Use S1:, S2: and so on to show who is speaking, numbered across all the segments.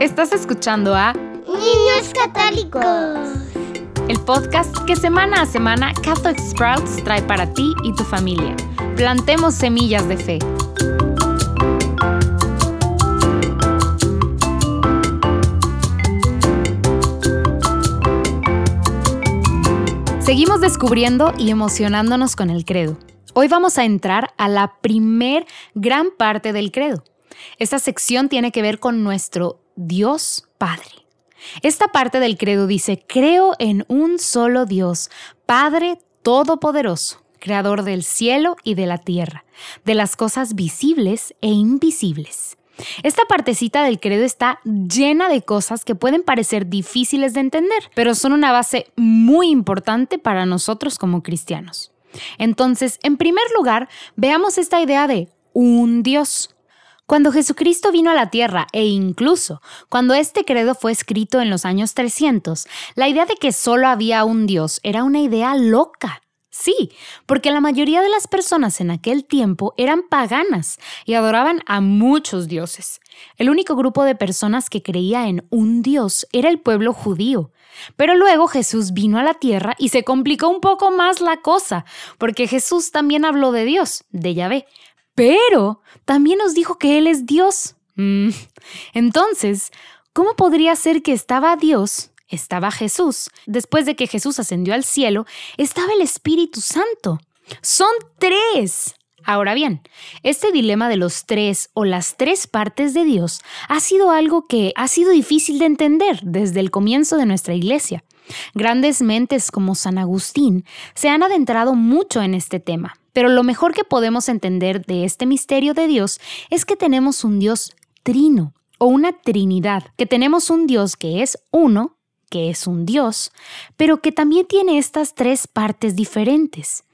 S1: Estás escuchando a
S2: Niños Católicos.
S1: El podcast que semana a semana Catholic Sprouts trae para ti y tu familia. Plantemos semillas de fe. Seguimos descubriendo y emocionándonos con el credo. Hoy vamos a entrar a la primer gran parte del credo. Esta sección tiene que ver con nuestro Dios Padre. Esta parte del credo dice, creo en un solo Dios, Padre Todopoderoso, Creador del cielo y de la tierra, de las cosas visibles e invisibles. Esta partecita del credo está llena de cosas que pueden parecer difíciles de entender, pero son una base muy importante para nosotros como cristianos. Entonces, en primer lugar, veamos esta idea de un Dios. Cuando Jesucristo vino a la tierra e incluso cuando este credo fue escrito en los años 300, la idea de que solo había un Dios era una idea loca. Sí, porque la mayoría de las personas en aquel tiempo eran paganas y adoraban a muchos dioses. El único grupo de personas que creía en un Dios era el pueblo judío. Pero luego Jesús vino a la tierra y se complicó un poco más la cosa, porque Jesús también habló de Dios, de Yahvé, pero también nos dijo que Él es Dios. Mm. Entonces, ¿cómo podría ser que estaba Dios, estaba Jesús, después de que Jesús ascendió al cielo, estaba el Espíritu Santo? Son tres. Ahora bien, este dilema de los tres o las tres partes de Dios ha sido algo que ha sido difícil de entender desde el comienzo de nuestra iglesia. Grandes mentes como San Agustín se han adentrado mucho en este tema. Pero lo mejor que podemos entender de este misterio de Dios es que tenemos un Dios trino o una trinidad, que tenemos un Dios que es uno, que es un Dios, pero que también tiene estas tres partes diferentes.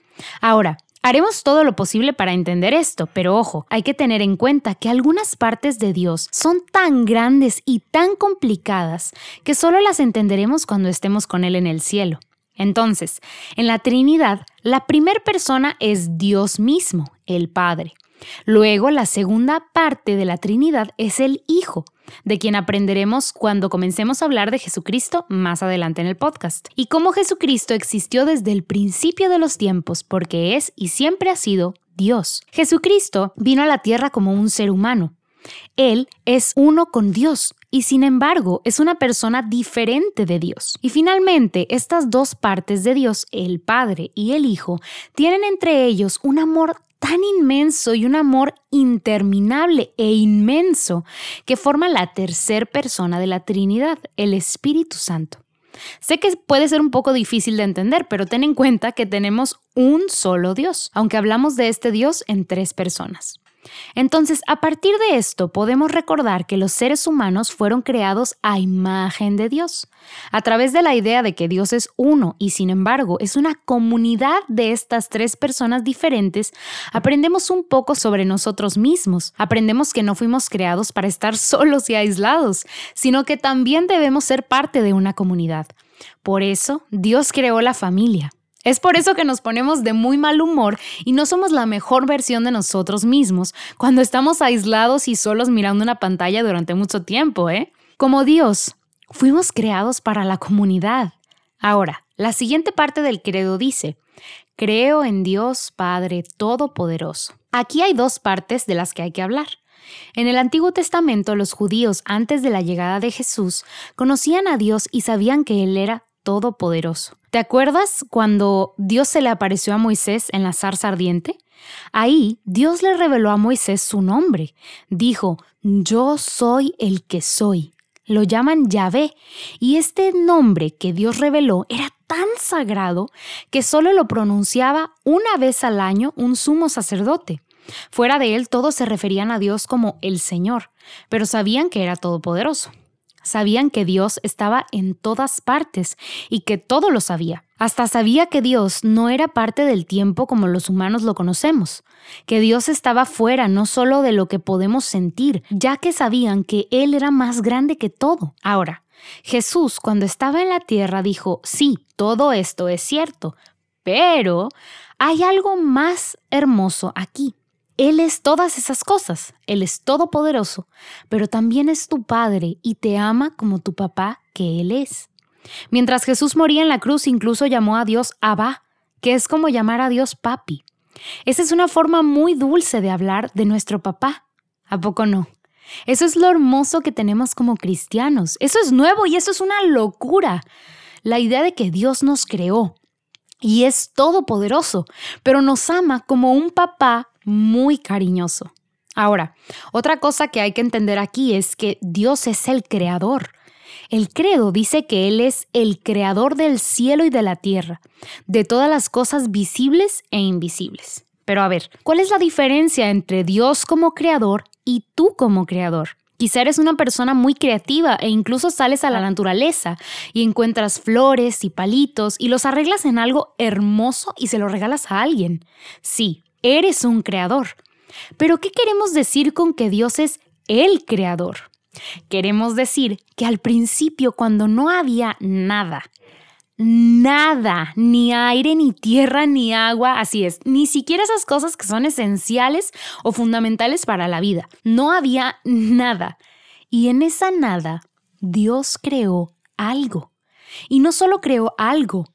S1: Ahora, Haremos todo lo posible para entender esto, pero ojo, hay que tener en cuenta que algunas partes de Dios son tan grandes y tan complicadas que solo las entenderemos cuando estemos con Él en el cielo. Entonces, en la Trinidad, la primera persona es Dios mismo, el Padre. Luego, la segunda parte de la Trinidad es el Hijo, de quien aprenderemos cuando comencemos a hablar de Jesucristo más adelante en el podcast. Y cómo Jesucristo existió desde el principio de los tiempos, porque es y siempre ha sido Dios. Jesucristo vino a la tierra como un ser humano. Él es uno con Dios y sin embargo es una persona diferente de Dios. Y finalmente, estas dos partes de Dios, el Padre y el Hijo, tienen entre ellos un amor tan inmenso y un amor interminable e inmenso que forma la tercera persona de la Trinidad, el Espíritu Santo. Sé que puede ser un poco difícil de entender, pero ten en cuenta que tenemos un solo Dios, aunque hablamos de este Dios en tres personas. Entonces, a partir de esto, podemos recordar que los seres humanos fueron creados a imagen de Dios, a través de la idea de que Dios es uno y sin embargo es una comunidad de estas tres personas diferentes, aprendemos un poco sobre nosotros mismos, aprendemos que no fuimos creados para estar solos y aislados, sino que también debemos ser parte de una comunidad. Por eso, Dios creó la familia. Es por eso que nos ponemos de muy mal humor y no somos la mejor versión de nosotros mismos cuando estamos aislados y solos mirando una pantalla durante mucho tiempo, ¿eh? Como Dios, fuimos creados para la comunidad. Ahora, la siguiente parte del credo dice, creo en Dios Padre Todopoderoso. Aquí hay dos partes de las que hay que hablar. En el Antiguo Testamento los judíos antes de la llegada de Jesús conocían a Dios y sabían que Él era todopoderoso. ¿Te acuerdas cuando Dios se le apareció a Moisés en la zarza ardiente? Ahí Dios le reveló a Moisés su nombre. Dijo, yo soy el que soy. Lo llaman Yahvé, y este nombre que Dios reveló era tan sagrado que solo lo pronunciaba una vez al año un sumo sacerdote. Fuera de él todos se referían a Dios como el Señor, pero sabían que era todopoderoso. Sabían que Dios estaba en todas partes y que todo lo sabía. Hasta sabía que Dios no era parte del tiempo como los humanos lo conocemos, que Dios estaba fuera no solo de lo que podemos sentir, ya que sabían que Él era más grande que todo. Ahora, Jesús cuando estaba en la tierra dijo, sí, todo esto es cierto, pero hay algo más hermoso aquí. Él es todas esas cosas, Él es todopoderoso, pero también es tu Padre y te ama como tu papá que Él es. Mientras Jesús moría en la cruz, incluso llamó a Dios Abba, que es como llamar a Dios papi. Esa es una forma muy dulce de hablar de nuestro papá. ¿A poco no? Eso es lo hermoso que tenemos como cristianos. Eso es nuevo y eso es una locura. La idea de que Dios nos creó y es todopoderoso, pero nos ama como un papá muy cariñoso. Ahora, otra cosa que hay que entender aquí es que Dios es el creador. El credo dice que Él es el creador del cielo y de la tierra, de todas las cosas visibles e invisibles. Pero a ver, ¿cuál es la diferencia entre Dios como creador y tú como creador? Quizá eres una persona muy creativa e incluso sales a la naturaleza y encuentras flores y palitos y los arreglas en algo hermoso y se lo regalas a alguien. Sí, eres un creador. Pero ¿qué queremos decir con que Dios es el creador? Queremos decir que al principio cuando no había nada, nada, ni aire, ni tierra, ni agua, así es, ni siquiera esas cosas que son esenciales o fundamentales para la vida. No había nada. Y en esa nada, Dios creó algo. Y no solo creó algo,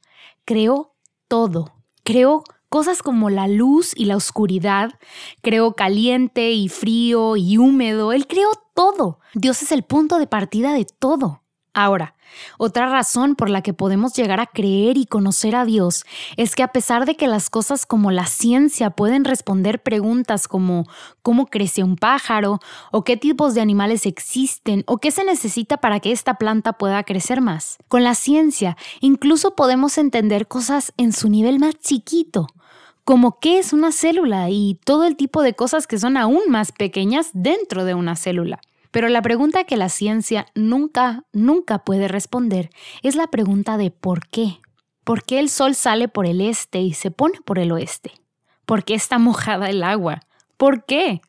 S1: creó todo. Creó cosas como la luz y la oscuridad, creó caliente y frío y húmedo, Él creó todo. Dios es el punto de partida de todo. Ahora, otra razón por la que podemos llegar a creer y conocer a Dios es que a pesar de que las cosas como la ciencia pueden responder preguntas como cómo crece un pájaro, o qué tipos de animales existen, o qué se necesita para que esta planta pueda crecer más, con la ciencia incluso podemos entender cosas en su nivel más chiquito, como qué es una célula y todo el tipo de cosas que son aún más pequeñas dentro de una célula. Pero la pregunta que la ciencia nunca, nunca puede responder es la pregunta de por qué. ¿Por qué el sol sale por el este y se pone por el oeste? ¿Por qué está mojada el agua? ¿Por qué?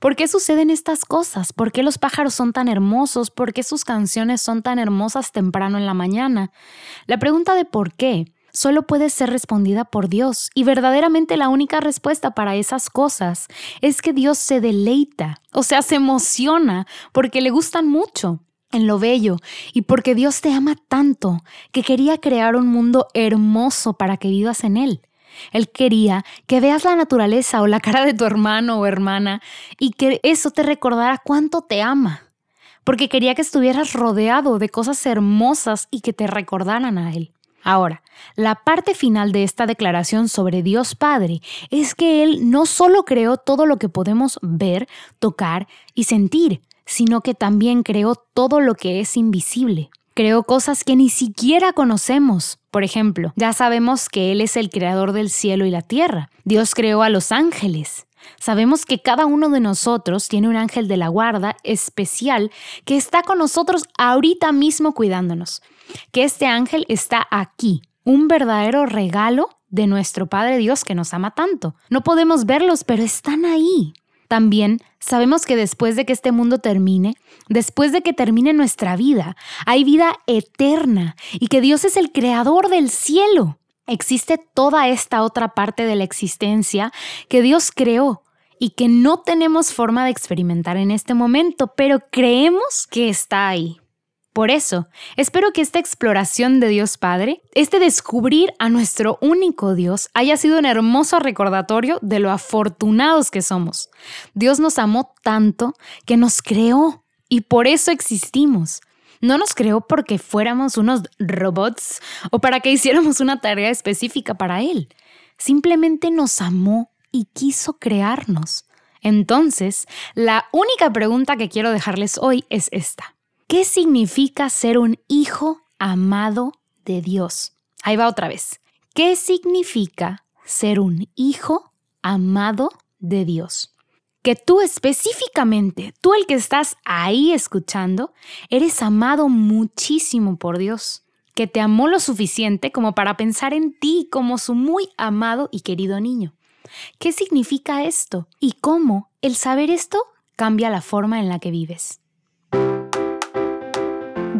S1: ¿Por qué suceden estas cosas? ¿Por qué los pájaros son tan hermosos? ¿Por qué sus canciones son tan hermosas temprano en la mañana? La pregunta de por qué solo puede ser respondida por Dios. Y verdaderamente la única respuesta para esas cosas es que Dios se deleita, o sea, se emociona porque le gustan mucho en lo bello y porque Dios te ama tanto que quería crear un mundo hermoso para que vivas en él. Él quería que veas la naturaleza o la cara de tu hermano o hermana y que eso te recordara cuánto te ama, porque quería que estuvieras rodeado de cosas hermosas y que te recordaran a Él. Ahora, la parte final de esta declaración sobre Dios Padre es que Él no solo creó todo lo que podemos ver, tocar y sentir, sino que también creó todo lo que es invisible. Creó cosas que ni siquiera conocemos. Por ejemplo, ya sabemos que Él es el creador del cielo y la tierra. Dios creó a los ángeles. Sabemos que cada uno de nosotros tiene un ángel de la guarda especial que está con nosotros ahorita mismo cuidándonos que este ángel está aquí, un verdadero regalo de nuestro Padre Dios que nos ama tanto. No podemos verlos, pero están ahí. También sabemos que después de que este mundo termine, después de que termine nuestra vida, hay vida eterna y que Dios es el creador del cielo. Existe toda esta otra parte de la existencia que Dios creó y que no tenemos forma de experimentar en este momento, pero creemos que está ahí. Por eso, espero que esta exploración de Dios Padre, este descubrir a nuestro único Dios, haya sido un hermoso recordatorio de lo afortunados que somos. Dios nos amó tanto que nos creó y por eso existimos. No nos creó porque fuéramos unos robots o para que hiciéramos una tarea específica para Él. Simplemente nos amó y quiso crearnos. Entonces, la única pregunta que quiero dejarles hoy es esta. ¿Qué significa ser un hijo amado de Dios? Ahí va otra vez. ¿Qué significa ser un hijo amado de Dios? Que tú específicamente, tú el que estás ahí escuchando, eres amado muchísimo por Dios, que te amó lo suficiente como para pensar en ti como su muy amado y querido niño. ¿Qué significa esto? ¿Y cómo el saber esto cambia la forma en la que vives?